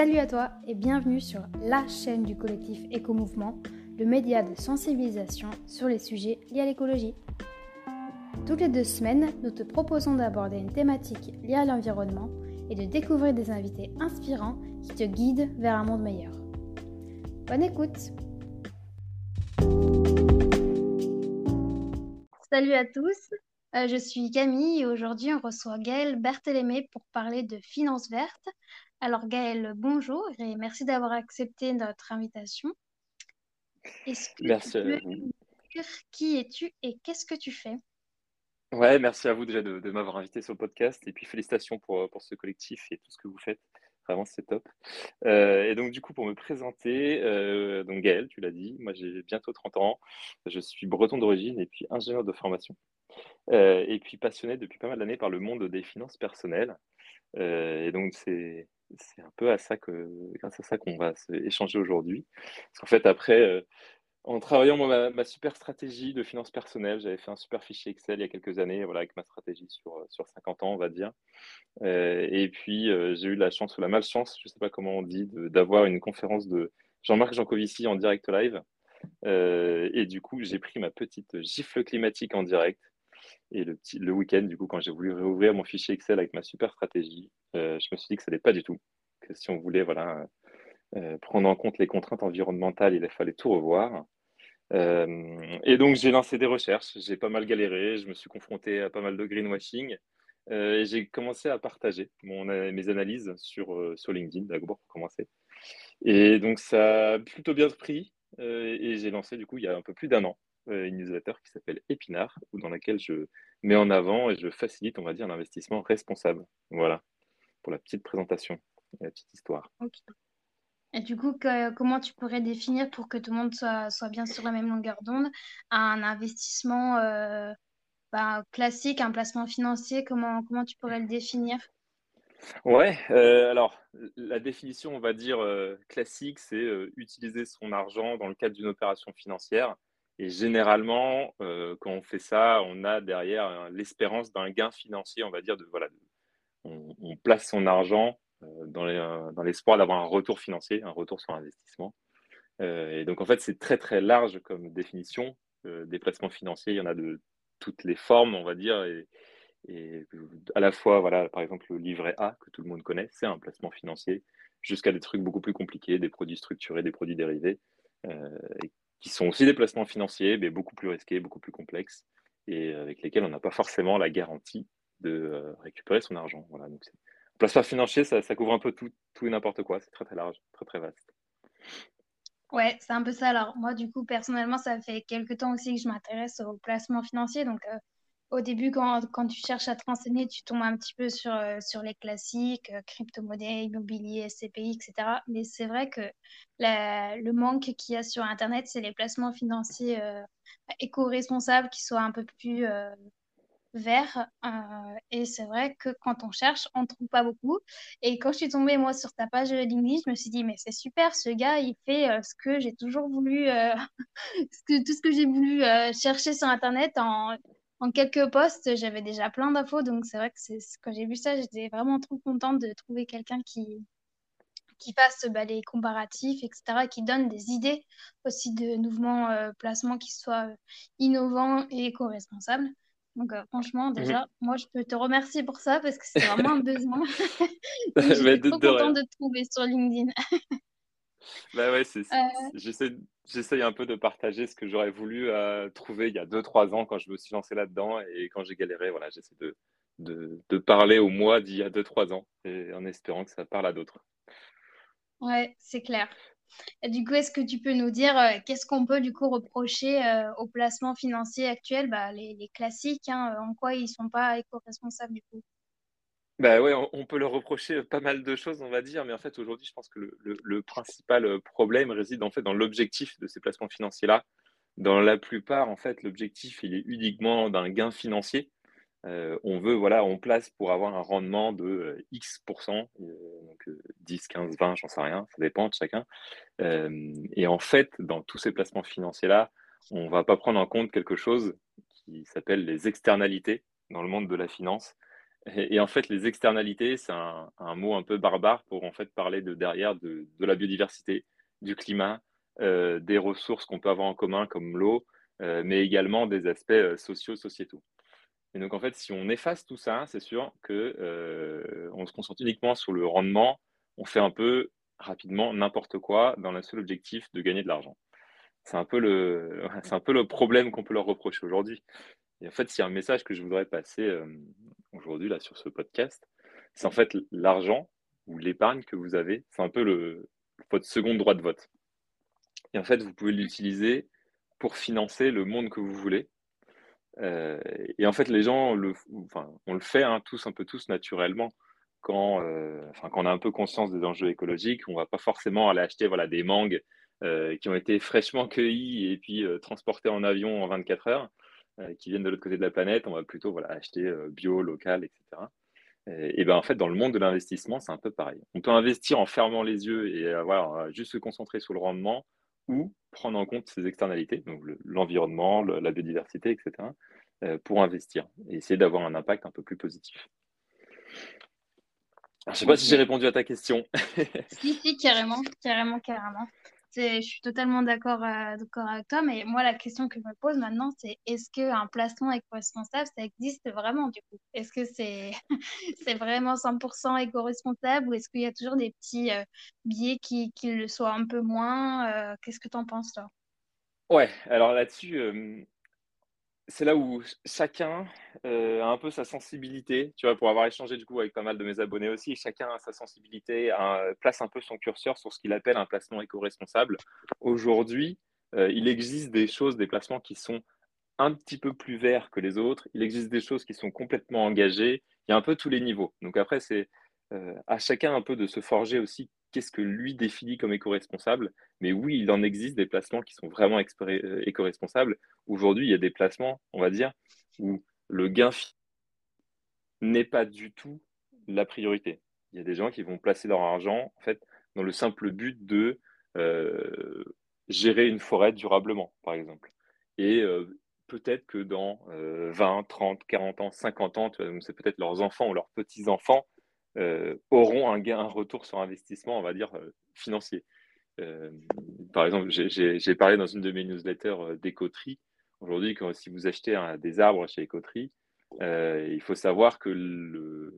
Salut à toi et bienvenue sur la chaîne du collectif Éco-Mouvement, le média de sensibilisation sur les sujets liés à l'écologie. Toutes les deux semaines, nous te proposons d'aborder une thématique liée à l'environnement et de découvrir des invités inspirants qui te guident vers un monde meilleur. Bonne écoute Salut à tous, euh, je suis Camille et aujourd'hui on reçoit Gaëlle Berthélémé pour parler de finances vertes. Alors Gaëlle, bonjour et merci d'avoir accepté notre invitation. Est-ce que merci tu peux nous dire qui es-tu et qu'est-ce que tu fais? Ouais, merci à vous déjà de, de m'avoir invité sur le podcast et puis félicitations pour, pour ce collectif et tout ce que vous faites. Vraiment, c'est top. Euh, et donc, du coup, pour me présenter, euh, donc Gaël, tu l'as dit, moi j'ai bientôt 30 ans, je suis breton d'origine et puis ingénieur de formation. Euh, et puis passionné depuis pas mal d'années par le monde des finances personnelles. Euh, et donc, c'est un peu à ça que, grâce à ça qu'on va échanger aujourd'hui. Parce qu'en fait, après, euh, en travaillant ma, super stratégie de finances personnelles, j'avais fait un super fichier Excel il y a quelques années, voilà, avec ma stratégie sur, euh, sur 50 ans, on va dire. Et puis, j'ai eu la chance ou la malchance, je ne sais pas comment on dit, d'avoir une conférence de Jean-Marc Jancovici en direct live. Et du coup, j'ai pris ma petite gifle climatique en direct. Et le, petit, le week-end, du coup, quand j'ai voulu réouvrir mon fichier Excel avec ma super stratégie, euh, je me suis dit que ça n'allait pas du tout. Que si on voulait voilà, euh, prendre en compte les contraintes environnementales, il fallait tout revoir. Euh, et donc, j'ai lancé des recherches. J'ai pas mal galéré. Je me suis confronté à pas mal de greenwashing. Et j'ai commencé à partager mon, mes analyses sur, sur LinkedIn, d'abord pour commencer. Et donc, ça a plutôt bien pris. Et j'ai lancé, du coup, il y a un peu plus d'un an, une newsletter qui s'appelle Épinard, dans laquelle je mets en avant et je facilite, on va dire, l'investissement responsable. Voilà, pour la petite présentation et la petite histoire. Et du coup, que- comment tu pourrais définir pour que tout le monde soit, soit bien sur la même longueur d'onde un investissement euh, bah, classique, un placement financier, comment, comment tu pourrais le définir? Ouais, euh, alors la définition, on va dire euh, classique, c'est euh, utiliser son argent dans le cadre d'une opération financière. Et généralement, euh, quand on fait ça, on a derrière hein, l'espérance d'un gain financier, on va dire, de, voilà, on, place son argent euh, dans les- euh, dans l'espoir d'avoir un retour financier, un retour sur investissement. Euh, et donc, en fait, c'est très, très large comme définition. Euh, des placements financiers, il y en a de toutes les formes, on va dire, et, à la fois, voilà, par exemple, le livret A, que tout le monde connaît, c'est un placement financier, jusqu'à des trucs beaucoup plus compliqués, des produits structurés, des produits dérivés, euh, et qui sont aussi des placements financiers, mais beaucoup plus risqués, beaucoup plus complexes, et avec lesquels on n'a pas forcément la garantie de euh, récupérer son argent. Voilà, donc le placement financier, ça, ça couvre un peu tout, tout et n'importe quoi, c'est très très large, très très vaste. Ouais, c'est un peu ça. Alors, moi, du coup, personnellement, ça fait quelques temps aussi que je m'intéresse au placement financier. Donc, euh, au début, quand, quand tu cherches à te renseigner, tu tombes un petit peu sur, euh, sur les classiques, euh, crypto-monnaie, immobilier, SCPI, etc. Mais c'est vrai que le manque qu'il y a sur Internet, c'est les placements financiers euh, éco-responsables qui soient un peu plus verts. Et c'est vrai que quand on cherche, on ne trouve pas beaucoup. Et quand je suis tombée, moi, sur ta page LinkedIn, je me suis dit, mais c'est super, ce gars, il fait ce que j'ai toujours voulu, tout ce que j'ai voulu chercher sur Internet en, en quelques posts. J'avais déjà plein d'infos, donc c'est vrai que quand j'ai vu ça, j'étais vraiment trop contente de trouver quelqu'un qui, qui fasse bah, les comparatifs, etc., qui donne des idées aussi de mouvements euh, placements qui soient euh, innovants et éco-responsables. Donc, euh, franchement, déjà, moi, je peux te remercier pour ça parce que c'est vraiment un besoin. Mais j'étais de, trop contente de te trouver sur LinkedIn. Bah ouais, c'est, j'essaie, j'essaye un peu de partager ce que j'aurais voulu euh, trouver il y a deux trois ans quand je me suis lancé là-dedans et quand j'ai galéré, voilà, j'essaie de, de, de parler au moi d'il y a deux trois ans et en espérant que ça parle à d'autres. ouais, c'est clair. Et du coup, est-ce que tu peux nous dire euh, qu'est-ce qu'on peut du coup reprocher euh, aux placements financiers actuels, bah, les, les classiques, hein, en quoi ils sont pas éco-responsables du coup? Bah on, peut leur reprocher pas mal de choses, on va dire, mais en fait aujourd'hui, je pense que le, principal euh, problème réside en fait dans l'objectif de ces placements financiers-là. Dans la plupart, en fait, l'objectif est uniquement d'un gain financier. Euh, on veut, voilà, on place pour avoir un rendement de euh, X%, euh, donc euh, 10, 15, 20, j'en sais rien, ça dépend de chacun. Euh, et en fait, dans tous ces placements financiers-là, on ne va pas prendre en compte quelque chose qui s'appelle les externalités dans le monde de la finance. Et, en fait, les externalités, c'est un, mot un peu barbare pour en fait parler de derrière de, la biodiversité, du climat, euh, des ressources qu'on peut avoir en commun comme l'eau, euh, mais également des aspects euh, sociaux, sociétaux. Et donc en fait, si on efface tout ça, c'est sûr que on se concentre uniquement sur le rendement, on fait un peu rapidement n'importe quoi dans le seul objectif de gagner de l'argent. C'est un peu le, c'est un peu le problème qu'on peut leur reprocher aujourd'hui. Et en fait, s'il y a un message que je voudrais passer euh, aujourd'hui là sur ce podcast, c'est en fait l'argent ou l'épargne que vous avez, c'est un peu votre second droit de vote. Et en fait, vous pouvez l'utiliser pour financer le monde que vous voulez. Euh, et en fait, les gens, on le fait hein, tous un peu tous naturellement. Quand, euh, enfin, quand on a un peu conscience des enjeux écologiques, on ne va pas forcément aller acheter voilà, des mangues qui ont été fraîchement cueillies et puis transportées en avion en 24 heures. Euh, qui viennent de l'autre côté de la planète, on va plutôt voilà, acheter euh, bio, local, etc. Et, ben en fait, dans le monde de l'investissement, c'est un peu pareil. On peut investir en fermant les yeux et avoir juste se concentrer sur le rendement ou prendre en compte ses externalités, donc l'environnement, la biodiversité, etc., euh, pour investir et essayer d'avoir un impact un peu plus positif. je ne sais pas si j'ai répondu à ta question. si, si, carrément, carrément, carrément je suis totalement d'accord euh, d'accord avec toi, mais moi, la question que je me pose maintenant, c'est est-ce qu'un placement éco-responsable, ça existe vraiment du coup? Est-ce que c'est c'est vraiment 100% éco-responsable ou est-ce qu'il y a toujours des petits euh, biais qui, qui, le soient un peu moins euh, Qu'est-ce que tu en penses, toi? Ouais, alors là-dessus, c'est là où chacun euh, a un peu sa sensibilité, tu vois, pour avoir échangé du coup avec pas mal de mes abonnés aussi, chacun a sa sensibilité, place un peu son curseur sur ce qu'il appelle un placement éco-responsable. Aujourd'hui, euh, il existe des choses, des placements qui sont un petit peu plus verts que les autres, il existe des choses qui sont complètement engagées, il y a un peu tous les niveaux. Donc après, c'est euh, à chacun un peu de se forger aussi qu'est-ce que lui définit comme éco-responsable. Mais oui, il en existe des placements qui sont vraiment euh, éco-responsables. Aujourd'hui, il y a des placements, on va dire, où le gain n'est pas du tout la priorité. Il y a des gens qui vont placer leur argent en fait dans le simple but de euh, gérer une forêt durablement, par exemple. Et euh, peut-être que dans 20, 30, 40 ans, 50 ans, c'est peut-être leurs enfants ou leurs petits-enfants euh, auront un gain, un retour sur investissement, on va dire, euh, financier. Euh, par exemple, j'ai parlé dans une de mes newsletters d'écoterie. Aujourd'hui, si vous achetez des arbres chez Écoterie, il faut savoir que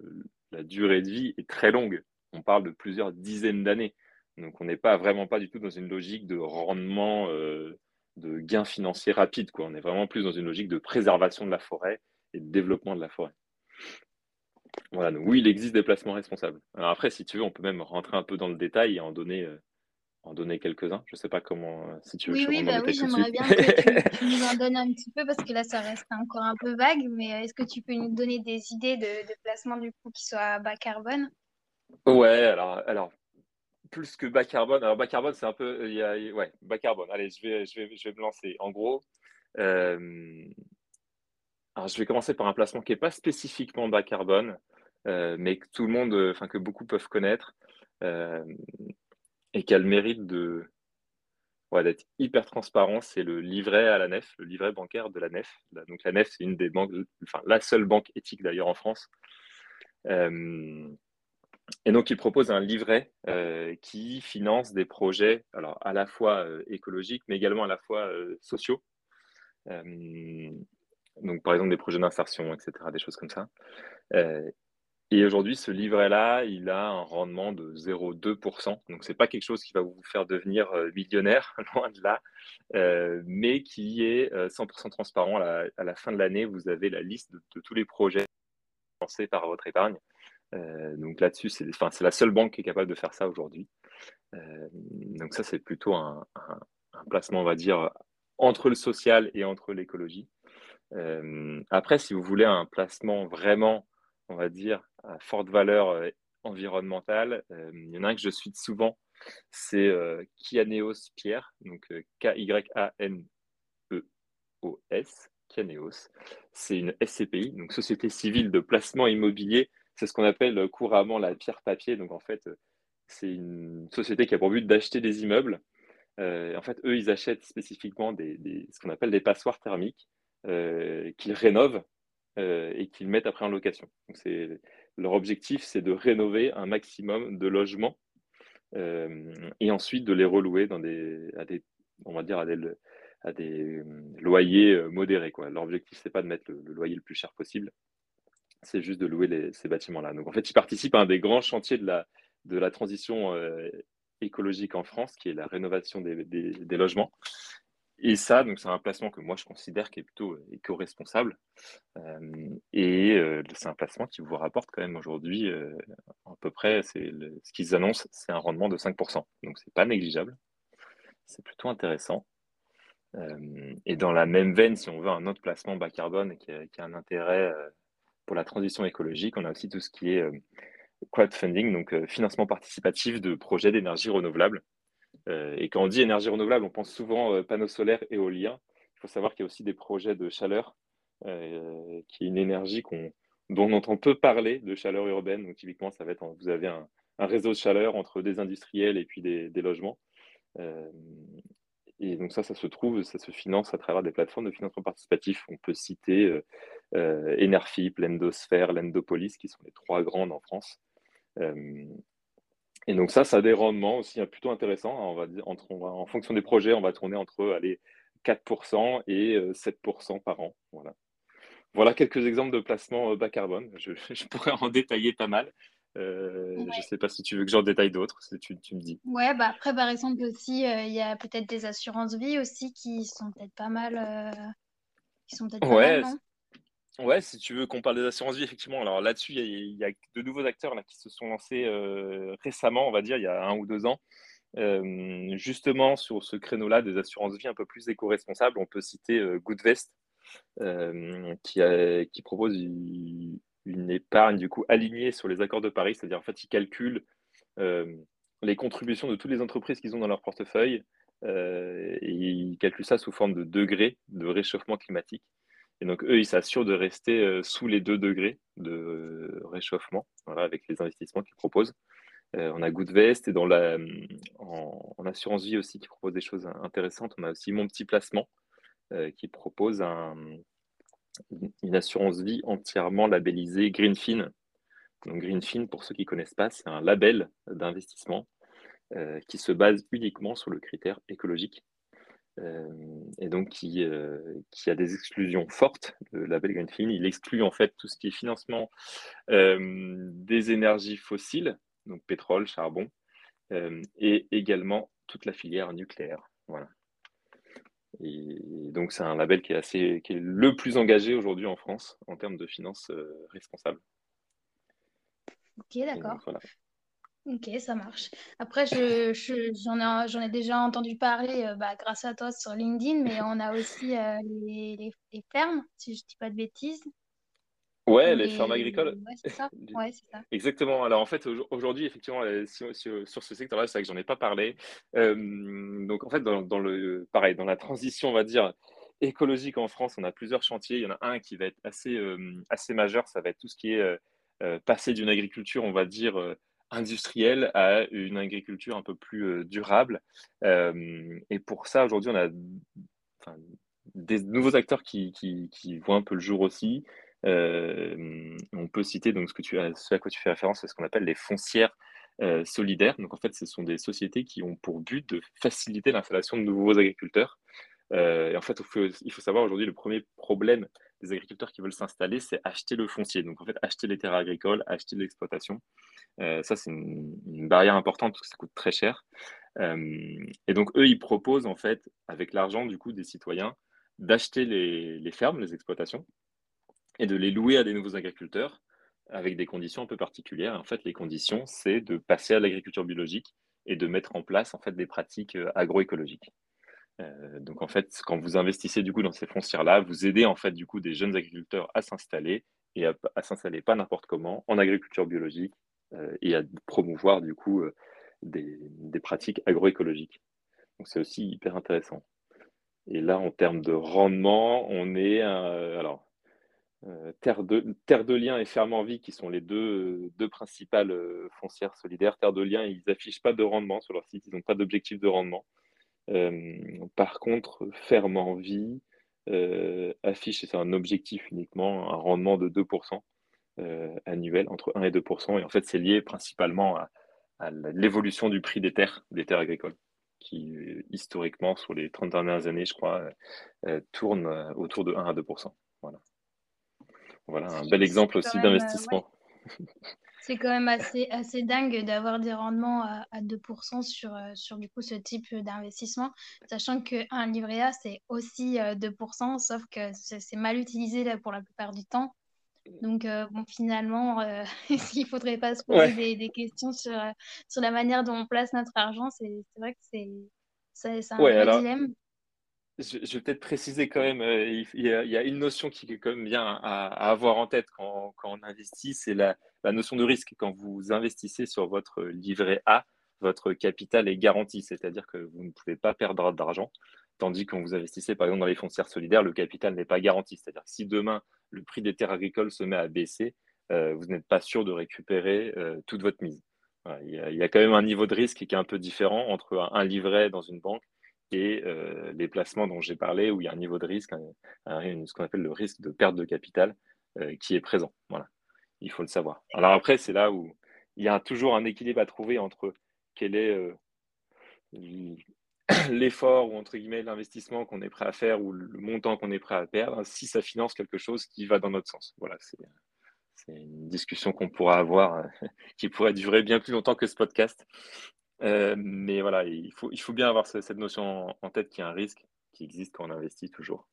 la durée de vie est très longue. On parle de plusieurs dizaines d'années. Donc, on n'est pas vraiment pas du tout dans une logique de rendement, de gain financier rapide. On est vraiment plus dans une logique de préservation de la forêt et de développement de la forêt. Voilà, oui, il existe des placements responsables. Alors après, si tu veux, on peut même rentrer un peu dans le détail et en donner, euh, en donner quelques-uns. Je ne sais pas comment, euh, si tu veux. Oui, oui, bah oui j'aimerais bien que tu, nous en donnes un petit peu parce que là, ça reste encore un peu vague. Mais euh, est-ce que tu peux nous donner des idées de, de placement du coup qui soient bas carbone? Ouais, alors, alors plus que bas carbone. Alors bas carbone, c'est un peu, y a, ouais, bas carbone. Allez, je vais, je vais, je vais me lancer. En gros. Alors, je vais commencer par un placement qui n'est pas spécifiquement bas carbone, euh, mais que tout le monde, euh, enfin que beaucoup peuvent connaître, euh, et qui a le mérite d'être hyper transparent. C'est le livret à la nef, le livret bancaire de la nef. Donc la nef, c'est une des banques, enfin la seule banque éthique d'ailleurs en France. et donc, il propose un livret qui finance des projets, alors à la fois écologiques, mais également à la fois sociaux donc par exemple des projets d'insertion, etc., des choses comme ça. Euh, et aujourd'hui, ce livret-là, il a un rendement de 0,2%. Donc, ce n'est pas quelque chose qui va vous faire devenir euh, millionnaire, loin de là, euh, mais qui est 100% transparent. À la, fin de l'année, vous avez la liste de, tous les projets lancés par votre épargne. donc là-dessus, c'est la seule banque qui est capable de faire ça aujourd'hui. donc ça, c'est plutôt un, placement, on va dire, entre le social et entre l'écologie. Euh, après, si vous voulez un placement vraiment, on va dire, à forte valeur euh, environnementale, euh, il y en a un que je suis souvent, c'est Kianeos Pierre, donc K-Y-A-N-E-O-S, Kianeos. C'est une SCPI, donc Société civile de placement immobilier. C'est ce qu'on appelle couramment la pierre papier. Donc en fait, c'est une société qui a pour but d'acheter des immeubles. en fait, eux, ils achètent spécifiquement ce qu'on appelle des passoires thermiques. Euh, qu'ils rénovent et qu'ils mettent après en location. Donc leur objectif, c'est de rénover un maximum de logements et ensuite de les relouer à des, loyers modérés. Quoi. Leur objectif, c'est pas de mettre le, loyer le plus cher possible, c'est juste de louer ces bâtiments-là. Donc en fait, ils participent à un des grands chantiers de la, transition écologique en France, qui est la rénovation des, logements. Et ça, donc c'est un placement que moi je considère qui est plutôt euh, éco-responsable. Euh, et euh, c'est un placement qui vous rapporte quand même aujourd'hui à peu près, c'est ce qu'ils annoncent, c'est un rendement de 5%. Donc c'est pas négligeable. C'est plutôt intéressant. et dans la même veine, si on veut un autre placement bas carbone qui a, un intérêt pour la transition écologique, on a aussi tout ce qui est crowdfunding, donc euh, financement participatif de projets d'énergie renouvelable. Euh, et quand on dit énergie renouvelable, on pense souvent euh, panneaux solaires, éoliens. Il faut savoir qu'il y a aussi des projets de chaleur, qui est une énergie dont on entend peu parler de chaleur urbaine. Donc typiquement, ça va être, vous avez un, réseau de chaleur entre des industriels et puis des, logements. et donc ça, ça se trouve, ça se finance à travers des plateformes de financement participatif. On peut citer euh, Enerfip, l'Endosphère, l'Endopolis, qui sont les trois grandes en France. Euh, et donc ça, ça a des rendements aussi hein, plutôt intéressants. On va dire, entre, en fonction des projets, on va tourner entre allez, 4% et 7% euh, par an. Voilà. voilà quelques exemples de placements bas carbone. Je, pourrais en détailler pas mal. Je ne sais pas si tu veux que j'en détaille d'autres, si tu, tu, me dis. Ouais, bah après, par exemple, aussi, il y a peut-être des assurances vie aussi qui sont peut-être pas mal. qui sont peut-être ouais, pas mal, Ouais, si tu veux qu'on parle des assurances vie, effectivement. Alors là-dessus, il y, a de nouveaux acteurs là, qui se sont lancés euh, récemment, on va dire, il y a un ou deux ans. Euh, justement, sur ce créneau-là des assurances vie un peu plus éco-responsables, on peut citer euh, Goodvest, qui, propose une, épargne du coup alignée sur les accords de Paris, c'est-à-dire en fait, ils calculent les contributions de toutes les entreprises qu'ils ont dans leur portefeuille et ils calculent ça sous forme de degrés de réchauffement climatique. Et donc, eux, ils s'assurent de rester euh, sous les 2 degrés de euh, réchauffement voilà, avec les investissements qu'ils proposent. Euh, on a Goodvest et dans la, en, assurance vie aussi qui propose des choses intéressantes. On a aussi Mon Petit Placement qui propose un, une assurance vie entièrement labellisée Greenfin. Donc Greenfin, pour ceux qui ne connaissent pas, c'est un label d'investissement qui se base uniquement sur le critère écologique. Euh, et donc qui, euh, qui, a des exclusions fortes, le label Greenfin. Il exclut en fait tout ce qui est financement euh, des énergies fossiles, donc pétrole, charbon, et également toute la filière nucléaire. Voilà. Et, donc c'est un label qui est, assez, qui est le plus engagé aujourd'hui en France en termes de finances responsables. Ok, d'accord. Voilà. Ok, ça marche. Après, je, j'en ai, déjà entendu parler euh, bah, grâce à toi sur LinkedIn, mais on a aussi euh, les, les, fermes, si je ne dis pas de bêtises. Ouais, les, fermes agricoles. Ouais, c'est ça. Ouais, c'est ça. Exactement. Alors en fait, aujourd'hui, effectivement, euh, sur, ce secteur-là, c'est vrai que j'en ai pas parlé. donc en fait, dans, dans, le, pareil, dans la transition, on va dire, écologique en France, on a plusieurs chantiers. Il y en a un qui va être assez, assez majeur, ça va être tout ce qui est passer d'une agriculture, on va dire, industrielle à une agriculture un peu plus euh, durable. Euh, et pour ça, aujourd'hui, on a des nouveaux acteurs qui, voient un peu le jour aussi. Euh, on peut citer donc ce, que tu à quoi tu fais référence, c'est ce qu'on appelle les foncières solidaires. Donc en fait, ce sont des sociétés qui ont pour but de faciliter l'installation de nouveaux agriculteurs. Et en fait, il faut, savoir aujourd'hui le premier problème des agriculteurs qui veulent s'installer, c'est acheter le foncier. Donc en fait, acheter les terres agricoles, acheter l'exploitation. Euh, ça, c'est une, barrière importante parce que ça coûte très cher. Euh, et donc eux, ils proposent en fait, avec l'argent du coup des citoyens, d'acheter les, fermes, les exploitations, et de les louer à des nouveaux agriculteurs avec des conditions un peu particulières. En fait, les conditions, c'est de passer à l'agriculture biologique et de mettre en place en fait des pratiques euh, agroécologiques. Euh, donc en fait, quand vous investissez du coup dans ces foncières-là, vous aidez en fait du coup des jeunes agriculteurs à s'installer et à, s'installer pas n'importe comment en agriculture biologique euh, et à promouvoir du coup euh, des, pratiques agroécologiques. Donc c'est aussi hyper intéressant. Et là, en termes de rendement, on est alors Terre de, Terre de Liens et Ferme en Vie, qui sont les deux, deux principales foncières solidaires. Terre de Liens, ils n'affichent pas de rendement sur leur site, ils n'ont pas d'objectif de rendement. Euh, par contre, ferme en vie, affiche, et c'est un objectif uniquement, un rendement de 2% annuel, entre 1 et 2%. Et en fait, c'est lié principalement à, à l'évolution du prix des terres, des terres agricoles qui historiquement, sur les 30 dernières années, je crois, tourne autour de 1 à 2 Voilà, voilà un bel exemple aussi d'investissement. C'est quand même assez, assez dingue d'avoir des rendements à, 2% sur, sur du coup ce type d'investissement, sachant qu'un livret A, c'est aussi 2%, sauf que c'est mal utilisé là, pour la plupart du temps. Donc, bon, finalement, euh, il ne faudrait pas se poser des, questions sur, sur la manière dont on place notre argent? C'est vrai que c'est un vrai dilemme. Je, vais peut-être préciser quand même, il, y a, une notion qui est quand même bien à, avoir en tête quand, quand on investit, c'est la, la, notion de risque. Quand vous investissez sur votre livret A, votre capital est garanti, c'est-à-dire que vous ne pouvez pas perdre d'argent. Tandis que quand vous investissez par exemple dans les foncières solidaires, le capital n'est pas garanti. C'est-à-dire que si demain le prix des terres agricoles se met à baisser, euh, vous n'êtes pas sûr de récupérer euh, toute votre mise. il, y a, quand même un niveau de risque qui est un peu différent entre un, livret dans une banque et euh, les placements dont j'ai parlé, où il y a un niveau de risque, ce qu'on appelle le risque de perte de capital, qui est présent. Voilà, il faut le savoir. Alors après, c'est là où il y a toujours un équilibre à trouver entre quel est l'effort ou entre guillemets l'investissement qu'on est prêt à faire ou le montant qu'on est prêt à perdre si ça finance quelque chose qui va dans notre sens. Voilà, c'est une discussion qu'on pourra avoir qui pourrait durer bien plus longtemps que ce podcast. Euh, mais voilà, il faut, il faut bien avoir cette notion en tête qu'il y a un risque qui existe quand on investit toujours.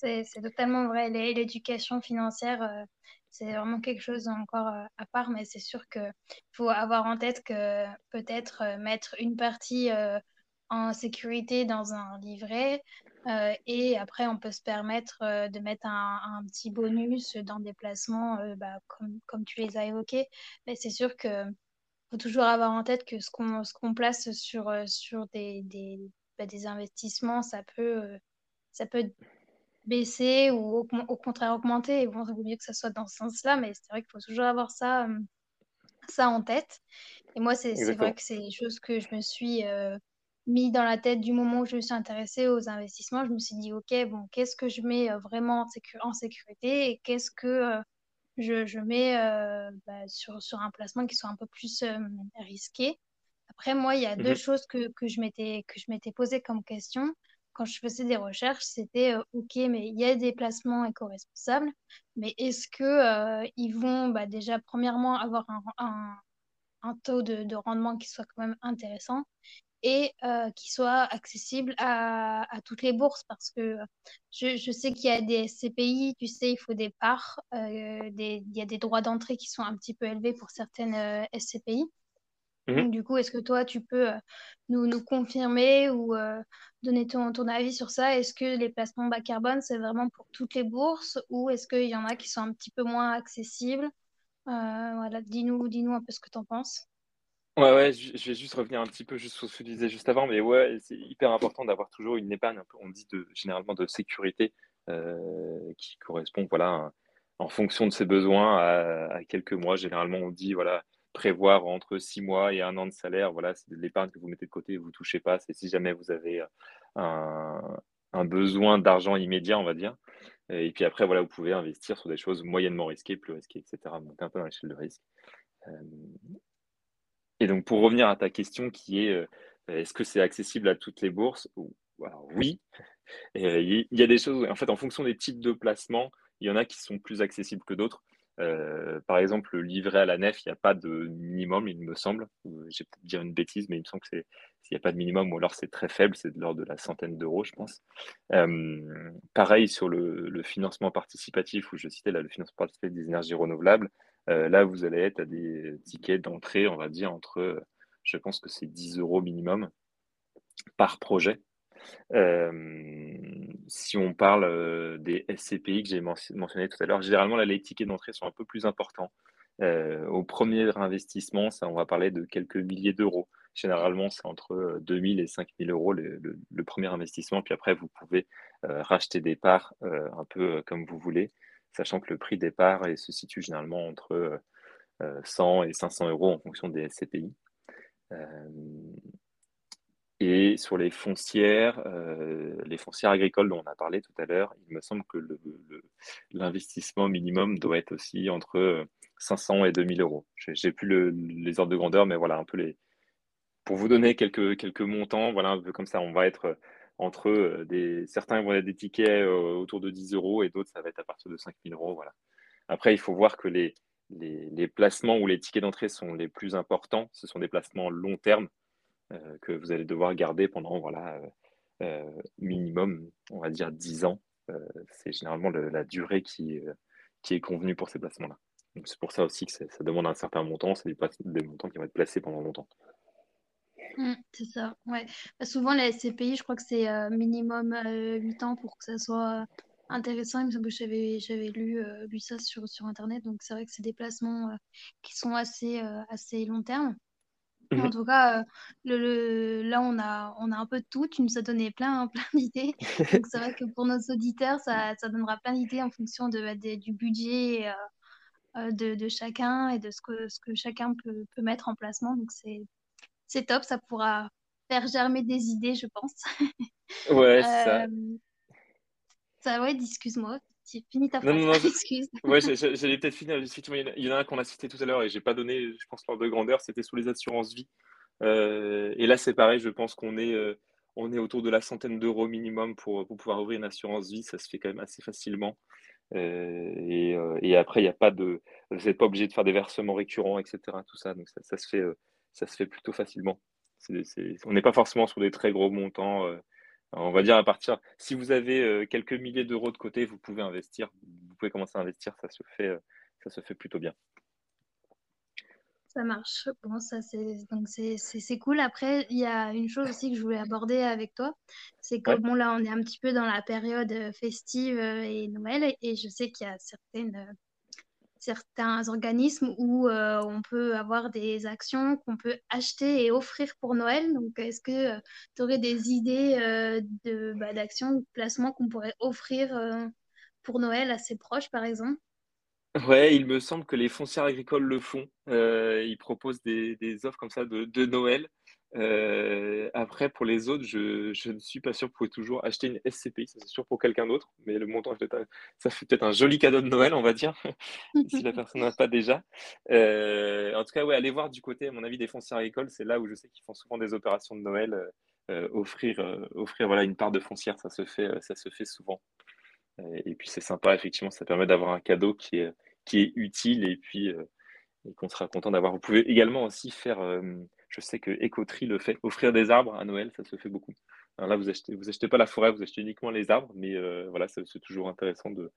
C'est totalement vrai. L'éducation financière, euh, c'est vraiment quelque chose encore euh, à part, mais c'est sûr qu'il faut avoir en tête que peut-être euh, mettre une partie en sécurité dans un livret et après on peut se permettre de mettre un, petit bonus dans des placements bah, comme, comme tu les as évoqués. Mais c'est sûr que faut toujours avoir en tête que ce qu'on qu'on place sur, sur des, des, bah, des investissements, ça peut, ça peut baisser ou au, contraire augmenter. Et bon, vaut mieux que ça soit dans ce sens-là, mais c'est vrai qu'il faut toujours avoir ça, euh, ça en tête. Et moi, c'est vrai que c'est des choses que je me suis euh, mis dans la tête du moment où je me suis intéressée aux investissements. Je me suis dit, OK, bon, qu'est-ce que je mets euh, vraiment en, sécurité et qu'est-ce que je, je, mets bah, sur, sur un placement qui soit un peu plus risqué. Après, moi, il y a deux mhm. choses que, que je m'étais posé comme question quand je faisais des recherches, c'était euh, OK, mais il y a des placements éco-responsables, mais est-ce que euh, ils vont bah, déjà, premièrement, avoir un, taux de, de, rendement qui soit quand même intéressant et euh, qui soit accessible à, toutes les bourses? Parce que je, sais qu'il y a des SCPI, tu sais, il faut des parts, il y a des droits d'entrée qui sont un petit peu élevés pour certaines SCPI. Mhm. du coup, est-ce que toi, tu peux euh, nous, nous, confirmer ou euh, donner ton, ton, avis sur ça? Est-ce que les placements bas carbone, c'est vraiment pour toutes les bourses ou est-ce qu'il y en a qui sont un petit peu moins accessibles? Euh, Voilà, dis-nous dis un peu ce que tu en penses. Ouais, ouais, je vais juste revenir un petit peu juste sur ce que tu disais juste avant, mais ouais, c'est hyper important d'avoir toujours une épargne, on dit de, généralement de sécurité, qui correspond, voilà, en fonction de ses besoins à, à, quelques mois. Généralement, on dit, voilà, prévoir entre six mois et un an de salaire. Voilà, c'est de l'épargne que vous mettez de côté, vous ne touchez pas. C'est si jamais vous avez euh, un, besoin d'argent immédiat, on va dire. Et puis après, voilà, vous pouvez investir sur des choses moyennement risquées, plus risquées, etc. Monter un peu dans l'échelle de risque. Euh, et donc, pour revenir à ta question qui est euh, est-ce que c'est accessible à toutes les bourses? Oui. Il y a des choses, en fait, en fonction des types de placements, il y en a qui sont plus accessibles que d'autres. Euh, par exemple, le livret à la nef, il n'y a pas de minimum, il me semble. J'ai peut-être dire une bêtise, mais il me semble que c'est s'il n'y a pas de minimum, ou alors c'est très faible, c'est de l'ordre de la centaine d'euros, je pense. Euh, pareil sur le, financement participatif, où je citais là, le financement participatif des énergies renouvelables. Euh, là, vous allez être à des tickets d'entrée, on va dire, entre, je pense que c'est 10 euros minimum par projet. Euh, si on parle euh, des SCPI que j'ai mentionné tout à l'heure, généralement, les tickets d'entrée sont un peu plus importants. Euh, au premier investissement, ça, on va parler de quelques milliers d'euros. Généralement, c'est entre 2000 et 5000 euros le, premier investissement. Puis après, vous pouvez racheter des parts un peu comme vous voulez, sachant que le prix des parts se situe généralement entre 100 et 500 euros en fonction des SCPI. Sur les foncières, euh, les foncières agricoles dont on a parlé tout à l'heure, il me semble que l'investissement minimum doit être aussi entre 500 et 2000 euros. J'ai plus les ordres de grandeur, mais voilà, un peu les. Pour vous donner quelques, montants, voilà, un peu comme ça, on va être entre des. Certains vont être des tickets autour de 10 euros et d'autres, ça va être à partir de 5000 euros. Voilà. Après, il faut voir que les, les, placements ou les tickets d'entrée sont les plus importants. Ce sont des placements long terme euh, que vous allez devoir garder pendant voilà, euh, euh, minimum, on va dire 10 ans. c'est généralement la durée qui, qui est convenue pour ces placements-là. C'est pour ça aussi que ça demande un certain montant, c'est des, montants qui vont être placés pendant longtemps. Mmh, c'est ça, ouais. Bah, souvent, les SCPI, je crois que c'est minimum 8 ans pour que ça soit intéressant. Il me j'avais lu, lu ça sur, sur Internet. Donc, c'est vrai que c'est des placements qui sont assez, assez long terme. En mhm. tout cas, euh, le, là, on a, on a un peu de tout. Tu nous as donné plein, plein d'idées. Donc, c'est vrai que pour nos auditeurs, ça, ça donnera plein d'idées en fonction de, du budget euh, euh, de, de, chacun et de ce que, ce que chacun peut, peut mettre en placement. Donc, c'est, c'est top. Ça pourra faire germer des idées, je pense. Ouais, c'est ça. ça, ouais, excuse-moi. Fini ta phrase. Non, non, Excuse. Ouais, j'allais peut-être finir. il y en a un qu'on a cité tout à l'heure et j'ai pas donné, je pense, l'ordre de grandeur. C'était sur les assurances vie. Euh, et là, c'est pareil. Je pense qu'on est, euh, on est autour de la centaine d'euros minimum pour, pour, pouvoir ouvrir une assurance vie. Ça se fait quand même assez facilement. Euh, et, et, après, il n'y a pas de, vous n'êtes pas obligé de faire des versements récurrents, etc. Tout ça, donc ça, ça se fait, ça se fait plutôt facilement. on n'est pas forcément sur des très gros montants on va dire à partir, si vous avez euh, quelques milliers d'euros de côté, vous pouvez investir, vous pouvez commencer à investir, ça se fait, euh, ça se fait plutôt bien. Ça marche. Bon, ça c'est donc c'est cool. Après, il y a une chose aussi que je voulais aborder avec toi, c'est que bon là, on est un petit peu dans la période euh, festive et Noël, et je sais qu'il y a certaines certains organismes où euh, on peut avoir des actions qu'on peut acheter et offrir pour Noël. Donc, est-ce que euh, tu aurais des idées euh, de, bah, d'actions ou de placements qu'on pourrait offrir pour Noël à ses proches, par exemple? Ouais, il me semble que les foncières agricoles le font. ils proposent des, offres comme ça de Noël. Euh, après, pour les autres, je, ne suis pas sûr. Vous pouvez toujours acheter une SCPI, c'est sûr pour quelqu'un d'autre, mais le montant, ça fait peut-être un joli cadeau de Noël, on va dire, si la personne n'a pas déjà. Euh, en tout cas, ouais, allez voir du côté, à mon avis, des foncières agricoles, c'est là où je sais qu'ils font souvent des opérations de Noël. Euh, offrir, offrir voilà, une part de foncière, ça se fait, ça se fait souvent. et puis c'est sympa, effectivement, ça permet d'avoir un cadeau qui est, qui est utile et puis et qu'on sera content d'avoir. Vous pouvez également aussi faire je sais que Écoterie le fait. Offrir des arbres à Noël, ça se fait beaucoup. Alors là, vous achetez, vous achetez pas la forêt, vous achetez uniquement les arbres, mais euh, voilà, c'est toujours intéressant de,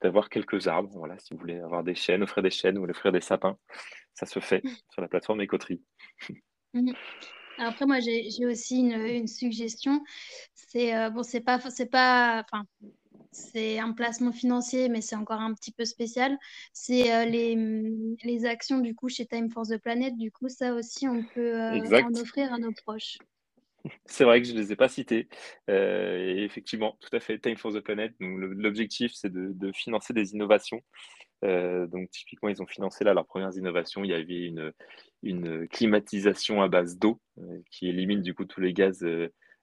d'avoir quelques arbres. Voilà, si vous voulez avoir des chênes, offrir des chênes ou offrir des sapins, ça se fait sur la plateforme Écoterie. Mhm. Après, moi, j'ai aussi une, suggestion. C'est euh, bon, c'est pas, c'est pas, enfin, c'est un placement financier, mais c'est encore un petit peu spécial. C'est euh, les, les, actions du coup chez Time for the Planet. Du coup, ça aussi, on peut euh, en offrir à nos proches. C'est vrai que je ne les ai pas cités. Euh, et effectivement, tout à fait, Time for the Planet. L'objectif, c'est de, de, financer des innovations. donc, typiquement, ils ont financé là leurs premières innovations. Il y avait une, une climatisation à base d'eau qui élimine du coup tous les gaz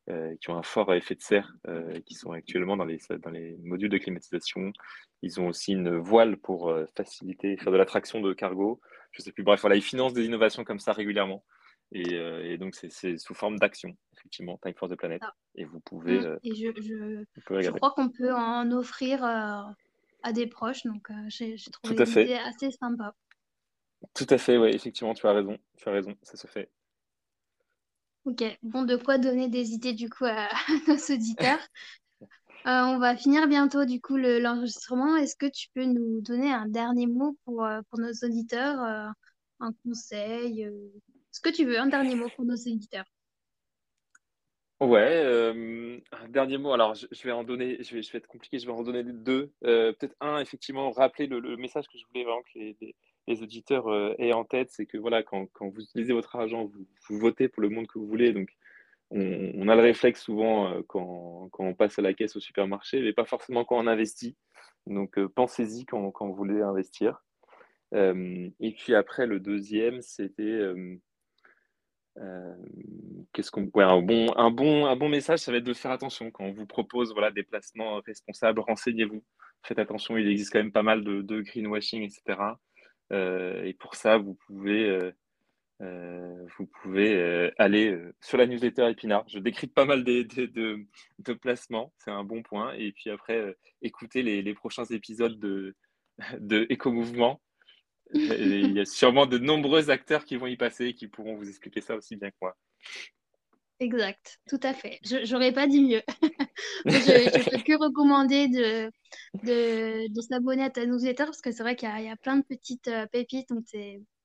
euh, qui ont un fort effet de serre, euh, qui sont actuellement dans les, dans les modules de climatisation. Ils ont aussi une voile pour euh, faciliter, faire de l'attraction de cargo. Je sais plus. Bref, voilà, ils financent des innovations comme ça régulièrement. Et, donc, c'est sous forme d'action, effectivement, Time for the Planet. Ah. Et vous pouvez. Mmh. et je, je, je crois qu'on peut en offrir à des proches. Donc, j'ai trouvé l'idée assez sympa. Tout à fait, oui, effectivement, tu as raison. Tu as raison, ça se fait. Ok, bon, de quoi donner des idées du coup à, nos auditeurs. Euh, on va finir bientôt du coup l'enregistrement. Est-ce que tu peux nous donner un dernier mot pour, euh, nos auditeurs, euh, un conseil, ce que tu veux, un dernier mot pour nos auditeurs? Ouais, un dernier mot. Alors, je, vais en donner, je vais, être compliqué, je vais en donner deux. Peut-être un, effectivement, rappeler le, message que je voulais vraiment que les auditeurs euh, aient en tête, c'est que voilà, quand, vous utilisez votre argent, vous, votez pour le monde que vous voulez. Donc, on, a le réflexe souvent euh, quand, on passe à la caisse au supermarché, mais pas forcément quand on investit. Donc, euh, pensez-y quand, vous voulez investir. et puis après, le deuxième, c'était qu'est-ce qu'on un bon un bon un bon message ça va être de faire attention quand on vous propose voilà des placements responsables renseignez-vous faites attention il existe quand même pas mal de greenwashing etc et pour ça vous pouvez euh, vous pouvez euh, aller euh, sur la newsletter Épinard. Je décris pas mal de, de, placements, c'est un bon point. Et puis après, écoutez les, prochains épisodes de, de Éco-Mouvement. Il y a sûrement de nombreux acteurs qui vont y passer et qui pourront vous expliquer ça aussi bien que moi. Exact, tout à fait. Je n'aurais pas dit mieux. je peux que recommander de, de, s'abonner à ta newsletter parce que c'est vrai qu'il y, a plein de petites pépites. Donc,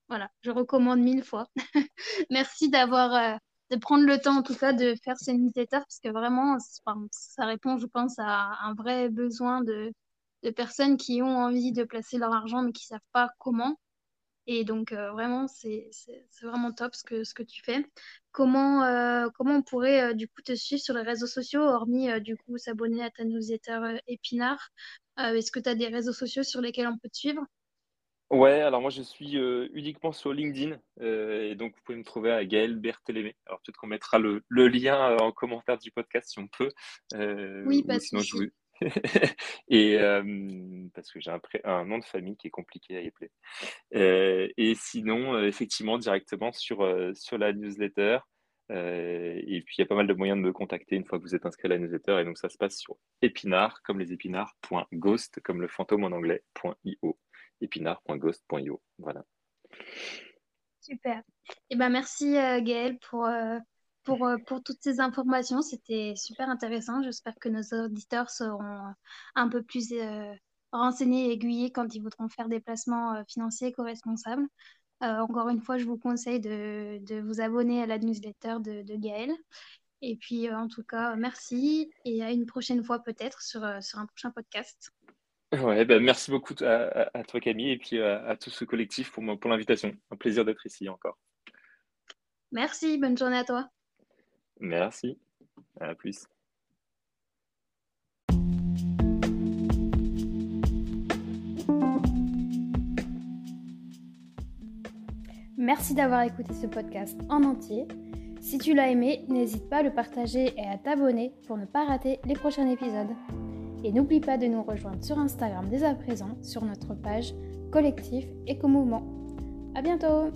voilà, je recommande mille fois. Merci d'avoir, euh, de prendre le temps en tout cas de faire ces newsletters parce que vraiment, ça répond, je pense, à un vrai besoin de, de personnes qui ont envie de placer leur argent mais qui ne savent pas comment. Et donc, euh, vraiment, c'est vraiment top ce que, ce que tu fais. Comment, euh, comment on pourrait du coup te suivre sur les réseaux sociaux, hormis du coup s'abonner à ta newsletter Épinard? Est-ce que tu as des réseaux sociaux sur lesquels on peut te suivre? Ouais, alors moi je suis euh, uniquement sur LinkedIn euh, et donc vous pouvez me trouver à Gaël Berthélémé. Alors peut-être qu'on mettra le, lien euh, en commentaire du podcast si on peut. oui, parce sinon je et parce que j'ai un, nom de famille qui est compliqué à appeler. et sinon, effectivement, directement sur, sur la newsletter. et puis il y a pas mal de moyens de me contacter une fois que vous êtes inscrit à la newsletter. Et donc ça se passe sur épinard, comme les épinards.ghost, comme le fantôme en anglais, .io épinard.ghost.io. Voilà. Super. Et eh ben, merci euh, Gaël pour, euh, pour, euh, pour toutes ces informations. C'était super intéressant. J'espère que nos auditeurs seront un peu plus renseignés et aiguillés quand ils voudront faire des placements financiers co-responsables. encore une fois, je vous conseille de, de, vous abonner à la newsletter de, de Gaël. Et puis, en tout cas, merci et à une prochaine fois peut-être sur, sur un prochain podcast. Ouais, ben merci beaucoup à, toi Camille et puis à, tout ce collectif pour, pour l'invitation. Un plaisir d'être ici encore. Merci, bonne journée à toi. Merci, à plus. Merci d'avoir écouté ce podcast en entier. Si tu l'as aimé, n'hésite pas à le partager et à t'abonner pour ne pas rater les prochains épisodes. Et n'oublie pas de nous rejoindre sur Instagram dès à présent sur notre page Collectif Éco-Mouvement. À bientôt